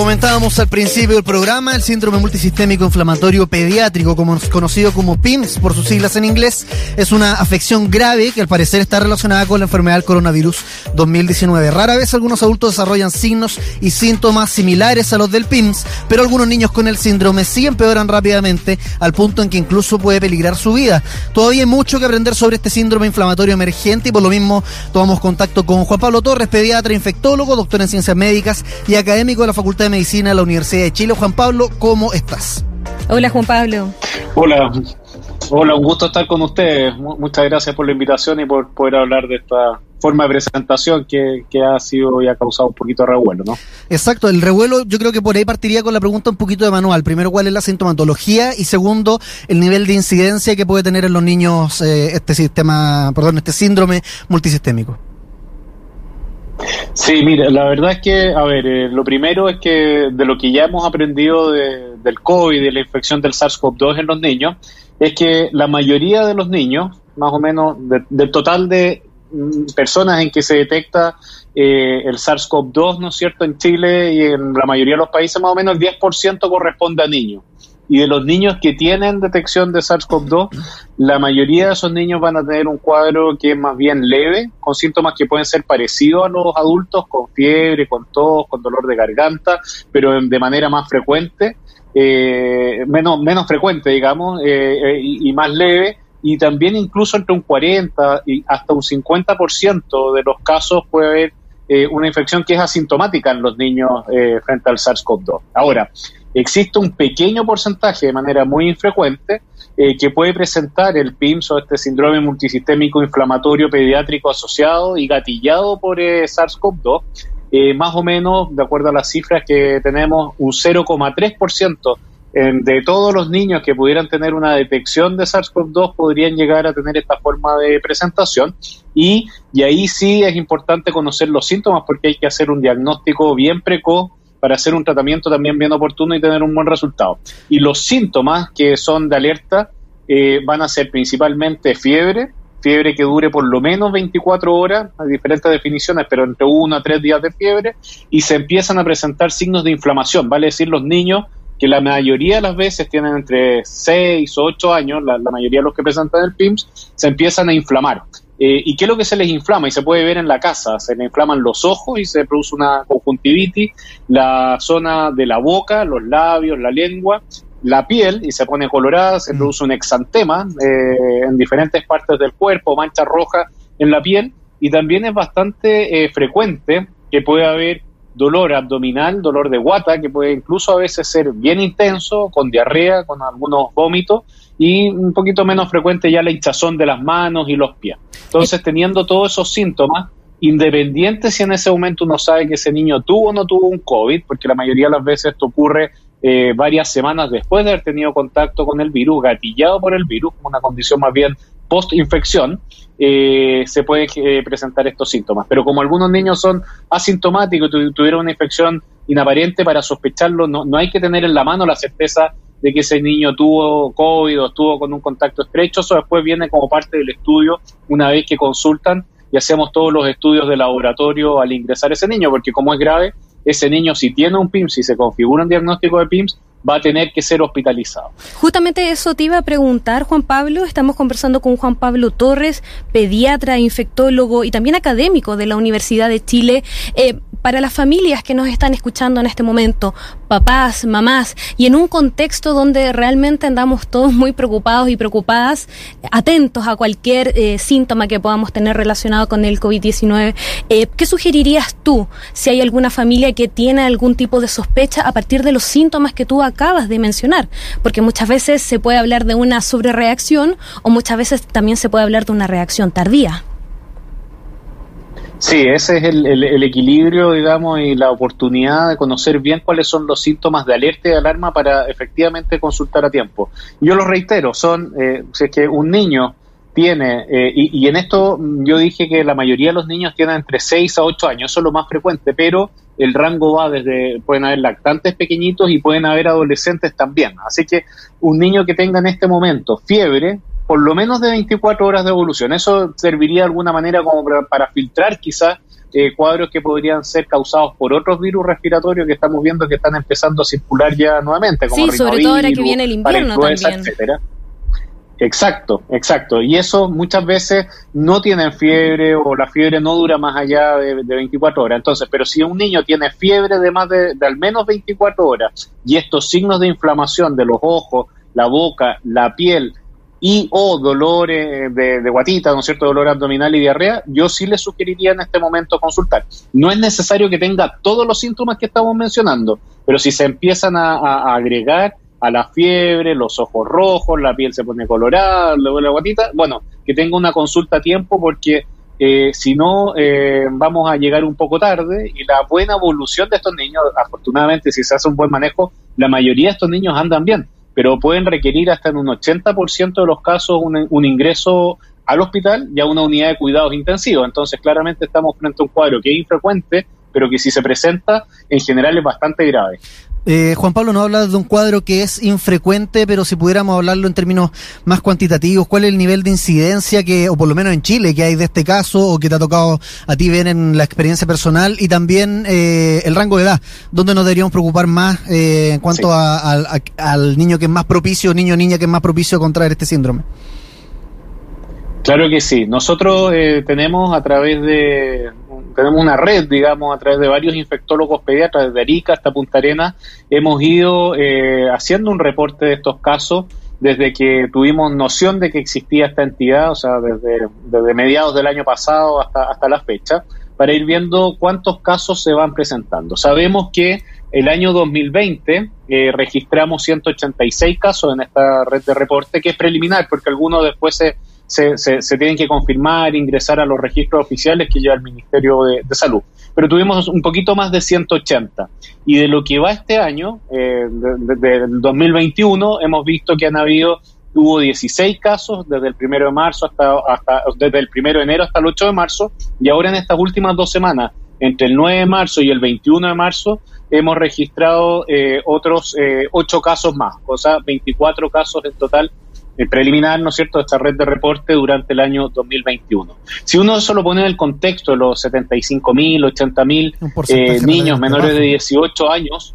Comentábamos al principio del programa, el síndrome multisistémico inflamatorio pediátrico, como conocido como PIMS por sus siglas en inglés, es una afección grave que al parecer está relacionada con la enfermedad del coronavirus 2019. Rara vez algunos adultos desarrollan signos y síntomas similares a los del PIMS, pero algunos niños con el síndrome sí empeoran rápidamente al punto en que incluso puede peligrar su vida. Todavía hay mucho que aprender sobre este síndrome inflamatorio emergente y por lo mismo tomamos contacto con Juan Pablo Torres, pediatra, infectólogo, doctor en ciencias médicas y académico de la Facultad de Medicina de la Universidad de Chile. Juan Pablo, ¿cómo estás? Hola Juan Pablo. Hola, hola, un gusto estar con ustedes. Muchas gracias por la invitación y por poder hablar de esta forma de presentación que, ha sido y ha causado un poquito de revuelo, ¿no? Exacto, el revuelo yo creo que por ahí partiría con la pregunta un poquito de manual. Primero, ¿cuál es la sintomatología? Y segundo, el nivel de incidencia que puede tener en los niños eh, este sistema, perdón, este síndrome multisistémico. Sí, mira, la verdad es que, a ver, eh, lo primero es que de lo que ya hemos aprendido del COVID, de la infección del SARS-CoV-2 en los niños, es que la mayoría de los niños, más o menos del total de mm, personas en que se detecta eh, el SARS-CoV-2, ¿no es cierto?, en Chile y en la mayoría de los países, más o menos el 10% corresponde a niños y de los niños que tienen detección de SARS-CoV-2, la mayoría de esos niños van a tener un cuadro que es más bien leve, con síntomas que pueden ser parecidos a los adultos, con fiebre, con tos, con dolor de garganta, pero de manera más frecuente, eh, menos, menos frecuente, digamos, eh, eh, y, más leve, y también incluso entre un 40 y hasta un 50% de los casos puede haber una infección que es asintomática en los niños frente al SARS-CoV-2. Ahora, existe un pequeño porcentaje de manera muy infrecuente eh, que puede presentar el PIMS o este síndrome multisistémico inflamatorio pediátrico asociado y gatillado por eh, SARS-CoV-2, eh, más o menos, de acuerdo a las cifras que tenemos, un 0,3% de todos los niños que pudieran tener una detección de SARS-CoV-2 podrían llegar a tener esta forma de presentación. Y, y ahí sí es importante conocer los síntomas porque hay que hacer un diagnóstico bien precoz para hacer un tratamiento también bien oportuno y tener un buen resultado. Y los síntomas que son de alerta eh, van a ser principalmente fiebre, fiebre que dure por lo menos 24 horas, hay diferentes definiciones, pero entre 1 a 3 días de fiebre, y se empiezan a presentar signos de inflamación, vale decir los niños que la mayoría de las veces tienen entre 6 o 8 años, la, mayoría de los que presentan el PIMS, se empiezan a inflamar. Eh, ¿Y qué es lo que se les inflama? Y se puede ver en la casa, se les inflaman los ojos y se produce una conjuntivitis, la zona de la boca, los labios, la lengua, la piel y se pone colorada, se mm. produce un exantema eh, en diferentes partes del cuerpo, mancha roja en la piel y también es bastante eh, frecuente que puede haber dolor abdominal, dolor de guata, que puede incluso a veces ser bien intenso, con diarrea, con algunos vómitos y un poquito menos frecuente ya la hinchazón de las manos y los pies. Entonces, teniendo todos esos síntomas, independiente si en ese momento uno sabe que ese niño tuvo o no tuvo un COVID, porque la mayoría de las veces esto ocurre eh, varias semanas después de haber tenido contacto con el virus, gatillado por el virus, una condición más bien post-infección, eh, se pueden eh, presentar estos síntomas. Pero como algunos niños son asintomáticos y tuvieron una infección inaparente, para sospecharlo no, no hay que tener en la mano la certeza de que ese niño tuvo COVID o estuvo con un contacto estrecho, eso después viene como parte del estudio una vez que consultan y hacemos todos los estudios de laboratorio al ingresar ese niño, porque como es grave, ese niño si tiene un PIMS, si se configura un diagnóstico de PIMS, va a tener que ser hospitalizado. Justamente eso te iba a preguntar, Juan Pablo. Estamos conversando con Juan Pablo Torres, pediatra, infectólogo y también académico de la Universidad de Chile. Eh, para las familias que nos están escuchando en este momento, papás, mamás, y en un contexto donde realmente andamos todos muy preocupados y preocupadas, atentos a cualquier eh, síntoma que podamos tener relacionado con el COVID-19, eh, ¿qué sugerirías tú si hay alguna familia que tiene algún tipo de sospecha a partir de los síntomas que tú acabas de mencionar? Porque muchas veces se puede hablar de una sobrereacción o muchas veces también se puede hablar de una reacción tardía. Sí, ese es el, equilibrio, digamos, y la oportunidad de conocer bien cuáles son los síntomas de alerta y de alarma para efectivamente consultar a tiempo. Yo lo reitero, son, eh, si es que un niño tiene, eh, y, en esto yo dije que la mayoría de los niños tienen entre 6 a 8 años, eso es lo más frecuente, pero el rango va desde, pueden haber lactantes pequeñitos y pueden haber adolescentes también. Así que un niño que tenga en este momento fiebre, por lo menos de 24 horas de evolución, eso serviría de alguna manera como para, filtrar quizás eh, cuadros que podrían ser causados por otros virus respiratorios que estamos viendo que están empezando a circular ya nuevamente, como sí, sobre todo ahora que viene el invierno también. Etcétera. Exacto, exacto. Y eso muchas veces no tienen fiebre o la fiebre no dura más allá de, 24 horas. Entonces, pero si un niño tiene fiebre de más de, al menos 24 horas y estos signos de inflamación de los ojos, la boca, la piel y o dolores de, de, guatita, ¿no cierto?, dolor abdominal y diarrea, yo sí le sugeriría en este momento consultar. No es necesario que tenga todos los síntomas que estamos mencionando, pero si se empiezan a agregar a la fiebre, los ojos rojos, la piel se pone colorada, duele la guatita, bueno, que tenga una consulta a tiempo porque eh, si no eh, vamos a llegar un poco tarde y la buena evolución de estos niños, afortunadamente si se hace un buen manejo, la mayoría de estos niños andan bien, pero pueden requerir hasta en un 80% de los casos un, un ingreso al hospital y a una unidad de cuidados intensivos. Entonces claramente estamos frente a un cuadro que es infrecuente, pero que si se presenta en general es bastante grave. Eh, Juan Pablo nos habla de un cuadro que es infrecuente, pero si pudiéramos hablarlo en términos más cuantitativos, ¿cuál es el nivel de incidencia que, o por lo menos en Chile, que hay de este caso o que te ha tocado a ti ver en la experiencia personal y también eh, el rango de edad, ¿dónde nos deberíamos preocupar más eh, en cuanto al niño que es más propicio, niño o niña que es más propicio a contraer este síndrome? Claro que sí. Nosotros tenemos a través de tenemos una red, digamos, a través de varios infectólogos pediatras, desde Arica hasta Punta Arenas, hemos ido eh, haciendo un reporte de estos casos desde que tuvimos noción de que existía esta entidad, o sea, desde, desde mediados del año pasado hasta, hasta la fecha, para ir viendo cuántos casos se van presentando. Sabemos que el año 2020 eh, registramos 186 casos en esta red de reporte, que es preliminar, porque algunos después se se, se, tienen que confirmar, ingresar a los registros oficiales que lleva el Ministerio de, Salud. Pero tuvimos un poquito más de 180. Y de lo que va este año, eh, del 2021, hemos visto que han habido, hubo 16 casos desde el primero de marzo hasta, hasta, desde el primero de enero hasta el 8 de marzo, y ahora en estas últimas dos semanas, entre el 9 de marzo y el 21 de marzo, hemos registrado eh, otros eh, 8 casos más, o sea, 24 casos en total preliminar, ¿no es cierto?, de esta red de reporte durante el año 2021. Si uno eso lo pone en el contexto de los 75.000, 80.000 eh, niños menores de 18 años,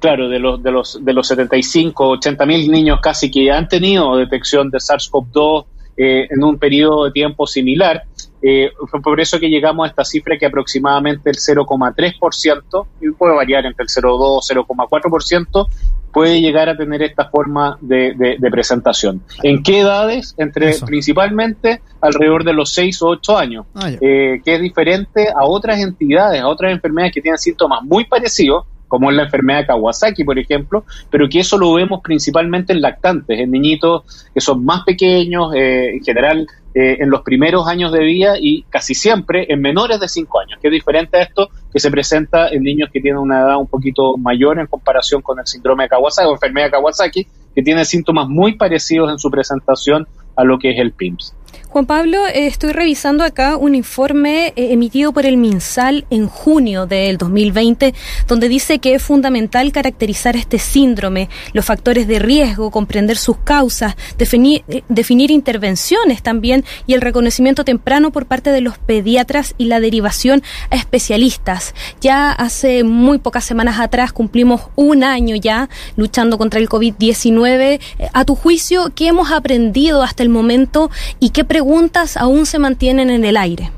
claro, de los, de los, de los 75, 80.000 niños casi que han tenido detección de SARS-CoV-2 eh, en un periodo de tiempo similar, eh, fue por eso que llegamos a esta cifra que aproximadamente el 0,3%, y puede variar entre el 0,2 y 0,4%, puede llegar a tener esta forma de, presentación. ¿En qué edades? Entre principalmente alrededor de los 6 o 8 años, ah, eh, que es diferente a otras entidades, a otras enfermedades que tienen síntomas muy parecidos, como es la enfermedad de Kawasaki, por ejemplo, pero que eso lo vemos principalmente en lactantes, en niñitos que son más pequeños, eh, en general eh, en los primeros años de vida y casi siempre en menores de 5 años, que es diferente a esto que se presenta en niños que tienen una edad un poquito mayor en comparación con el síndrome de Kawasaki o enfermedad de Kawasaki, que tiene síntomas muy parecidos en su presentación a lo que es el PIMS. Juan Pablo, eh, estoy revisando acá un informe eh, emitido por el MinSal en junio del 2020, donde dice que es fundamental caracterizar este síndrome, los factores de riesgo, comprender sus causas, definir, eh, definir intervenciones también y el reconocimiento temprano por parte de los pediatras y la derivación a especialistas. Ya hace muy pocas semanas atrás cumplimos un año ya luchando contra el COVID-19. A tu juicio, ¿qué hemos aprendido hasta el momento y qué preguntas preguntas aún se mantienen en el aire.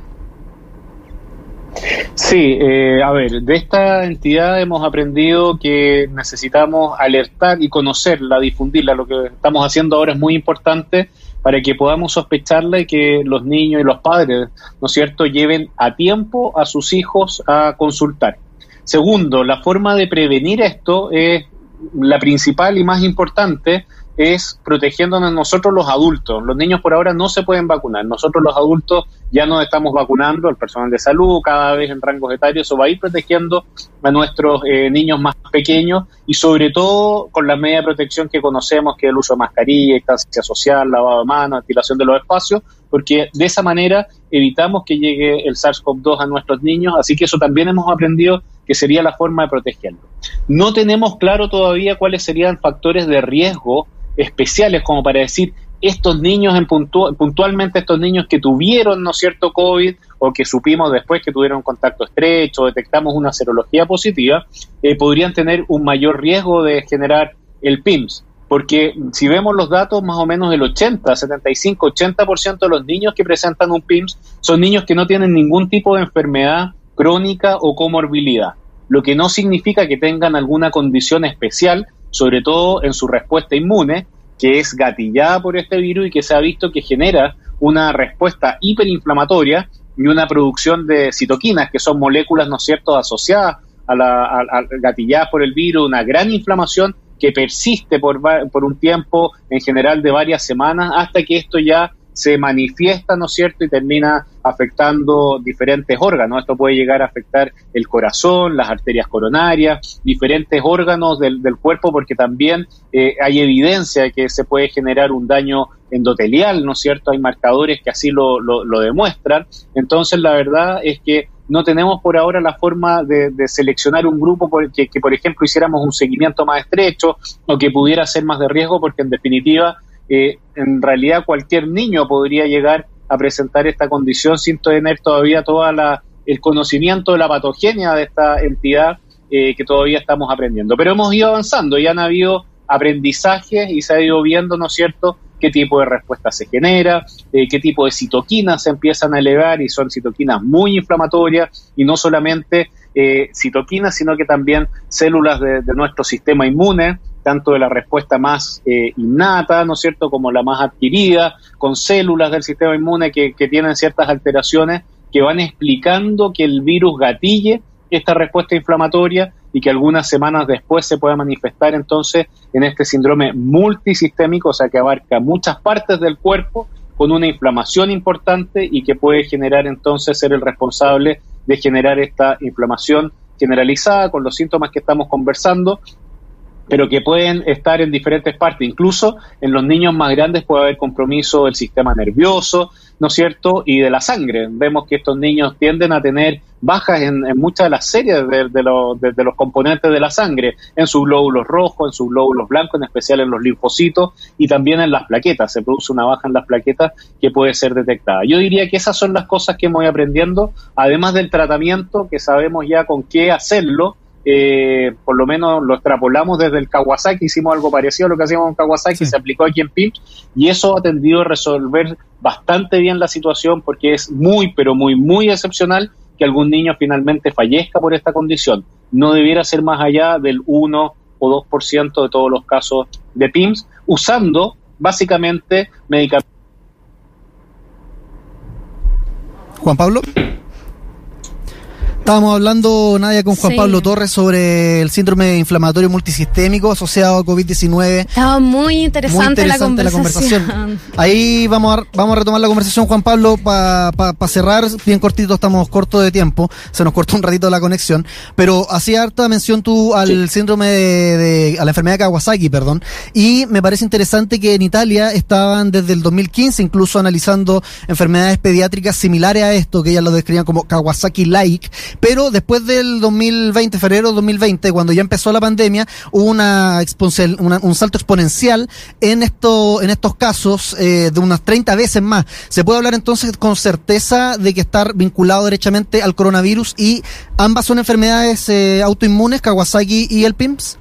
Sí, eh, a ver, de esta entidad hemos aprendido que necesitamos alertar y conocerla, difundirla. Lo que estamos haciendo ahora es muy importante para que podamos sospecharla y que los niños y los padres, ¿no es cierto?, lleven a tiempo a sus hijos a consultar. Segundo, la forma de prevenir esto es la principal y más importante es protegiéndonos nosotros los adultos. Los niños por ahora no se pueden vacunar. Nosotros los adultos ya nos estamos vacunando, el personal de salud cada vez en rangos etarios, eso va a ir protegiendo a nuestros eh, niños más pequeños y sobre todo con la media protección que conocemos, que es el uso de mascarilla, distancia social, lavado de manos, ventilación de los espacios, porque de esa manera evitamos que llegue el SARS-CoV-2 a nuestros niños, así que eso también hemos aprendido que sería la forma de protegerlo. No tenemos claro todavía cuáles serían factores de riesgo especiales como para decir estos niños en puntualmente estos niños que tuvieron no cierto COVID o que supimos después que tuvieron contacto estrecho, detectamos una serología positiva, eh, podrían tener un mayor riesgo de generar el PIMS. Porque si vemos los datos, más o menos el 80, 75, 80% de los niños que presentan un PIMS son niños que no tienen ningún tipo de enfermedad crónica o comorbilidad, lo que no significa que tengan alguna condición especial, sobre todo en su respuesta inmune, que es gatillada por este virus y que se ha visto que genera una respuesta hiperinflamatoria y una producción de citoquinas, que son moléculas, ¿no es cierto?, asociadas a la gatilladas por el virus, una gran inflamación que persiste por, por un tiempo, en general de varias semanas, hasta que esto ya se manifiesta, ¿no es cierto?, y termina afectando diferentes órganos. Esto puede llegar a afectar el corazón, las arterias coronarias, diferentes órganos del, cuerpo, porque también eh, hay evidencia de que se puede generar un daño endotelial, ¿no es cierto? Hay marcadores que así lo, lo, demuestran. Entonces, la verdad es que no tenemos por ahora la forma de, seleccionar un grupo que, que, por ejemplo, hiciéramos un seguimiento más estrecho o que pudiera ser más de riesgo, porque en definitiva eh, en realidad cualquier niño podría llegar a presentar esta condición sin tener todavía todo el conocimiento de la patogenia de esta entidad eh, que todavía estamos aprendiendo. Pero hemos ido avanzando, ya han habido aprendizajes y se ha ido viendo, ¿no es cierto?, qué tipo de respuesta se genera, eh, qué tipo de citoquinas se empiezan a elevar y son citoquinas muy inflamatorias y no solamente citoquinas, sino que también células de nuestro sistema inmune tanto de la respuesta más eh, innata, ¿no es cierto?, como la más adquirida, con células del sistema inmune que, tienen ciertas alteraciones que van explicando que el virus gatille esta respuesta inflamatoria y que algunas semanas después se pueda manifestar entonces en este síndrome multisistémico, o sea, que abarca muchas partes del cuerpo con una inflamación importante y que puede generar entonces ser el responsable de generar esta inflamación generalizada con los síntomas que estamos conversando pero que pueden estar en diferentes partes. Incluso en los niños más grandes puede haber compromiso del sistema nervioso, ¿no es cierto? Y de la sangre. Vemos que estos niños tienden a tener bajas en, muchas de las series de, de, los componentes de la sangre, en sus glóbulos rojos, en sus glóbulos blancos, en especial en los linfocitos y también en las plaquetas. Se produce una baja en las plaquetas que puede ser detectada. Yo diría que esas son las cosas que voy aprendiendo, además del tratamiento, que sabemos ya con qué hacerlo eh, por lo menos lo extrapolamos desde el Kawasaki, hicimos algo parecido a lo que hacíamos en Kawasaki, se aplicó aquí en PIMS y eso ha tendido a resolver bastante bien la situación porque es muy, pero muy, muy excepcional que algún niño finalmente fallezca por esta condición. No debiera ser más allá del 1 o 2% de todos los casos de PIMS, usando básicamente medicamentos. Juan Pablo. Estábamos hablando, Nadia, con Juan Pablo Torres sobre el síndrome inflamatorio multisistémico asociado a COVID-19. Estaba muy interesante, la, conversación. Ahí vamos a, vamos a retomar la conversación, Juan Pablo, para cerrar. Bien cortito, estamos cortos de tiempo. Se nos cortó un ratito la conexión. Pero hacía harta mención tú al síndrome de, a la enfermedad de Kawasaki, perdón. Y me parece interesante que en Italia estaban desde el 2015 incluso analizando enfermedades pediátricas similares a esto, que ellas lo describían como Kawasaki-like pero después del 2020, febrero 2020, cuando ya empezó la pandemia, hubo una, un salto exponencial en, esto, en estos casos eh, de unas 30 veces más. ¿Se puede hablar entonces con certeza de que está vinculado derechamente al coronavirus y ambas son enfermedades eh, autoinmunes, Kawasaki y el PIMS?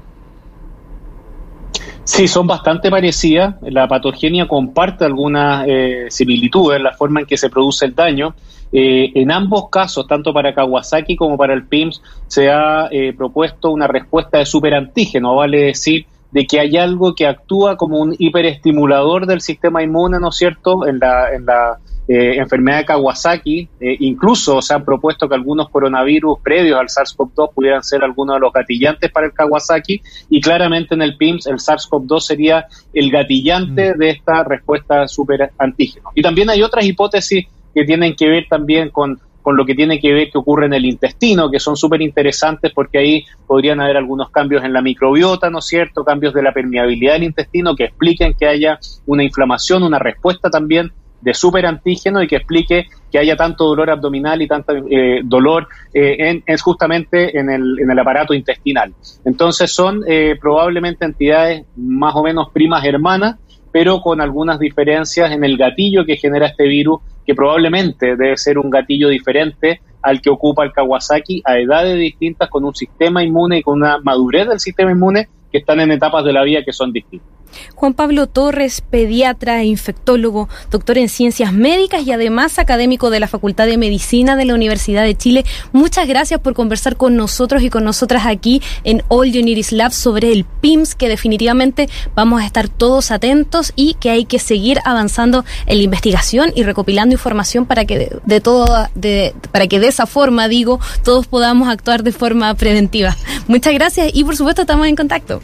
Sí, son bastante parecidas. La patogenia comparte algunas eh, similitudes en la forma en que se produce el daño. Eh, en ambos casos, tanto para Kawasaki como para el PIMS, se ha eh, propuesto una respuesta de superantígeno, vale decir, de que hay algo que actúa como un hiperestimulador del sistema inmune, ¿no es cierto?, en la, en la eh, enfermedad de Kawasaki, eh, incluso se han propuesto que algunos coronavirus previos al SARS-CoV-2 pudieran ser algunos de los gatillantes para el Kawasaki y claramente en el PIMS el SARS-CoV-2 sería el gatillante mm. de esta respuesta super antígeno. Y también hay otras hipótesis que tienen que ver también con con lo que tiene que ver que ocurre en el intestino, que son súper interesantes porque ahí podrían haber algunos cambios en la microbiota, ¿no es cierto? Cambios de la permeabilidad del intestino que expliquen que haya una inflamación, una respuesta también de superantígeno y que explique que haya tanto dolor abdominal y tanto eh, dolor eh, en, justamente en el, en el, aparato intestinal. Entonces son eh, probablemente entidades más o menos primas hermanas, pero con algunas diferencias en el gatillo que genera este virus que probablemente debe ser un gatillo diferente al que ocupa el Kawasaki a edades distintas, con un sistema inmune y con una madurez del sistema inmune que están en etapas de la vida que son distintas. Juan Pablo Torres, pediatra e infectólogo, doctor en ciencias médicas y además académico de la Facultad de Medicina de la Universidad de Chile. Muchas gracias por conversar con nosotros y con nosotras aquí en All Unities Lab sobre el PIMS, que definitivamente vamos a estar todos atentos y que hay que seguir avanzando en la investigación y recopilando información para que de, de todo, de, para que de esa forma, digo, todos podamos actuar de forma preventiva. Muchas gracias y por supuesto estamos en contacto.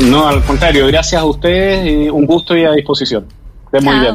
No, al contrario, gracias a ustedes, un gusto y a disposición. Estén muy bien.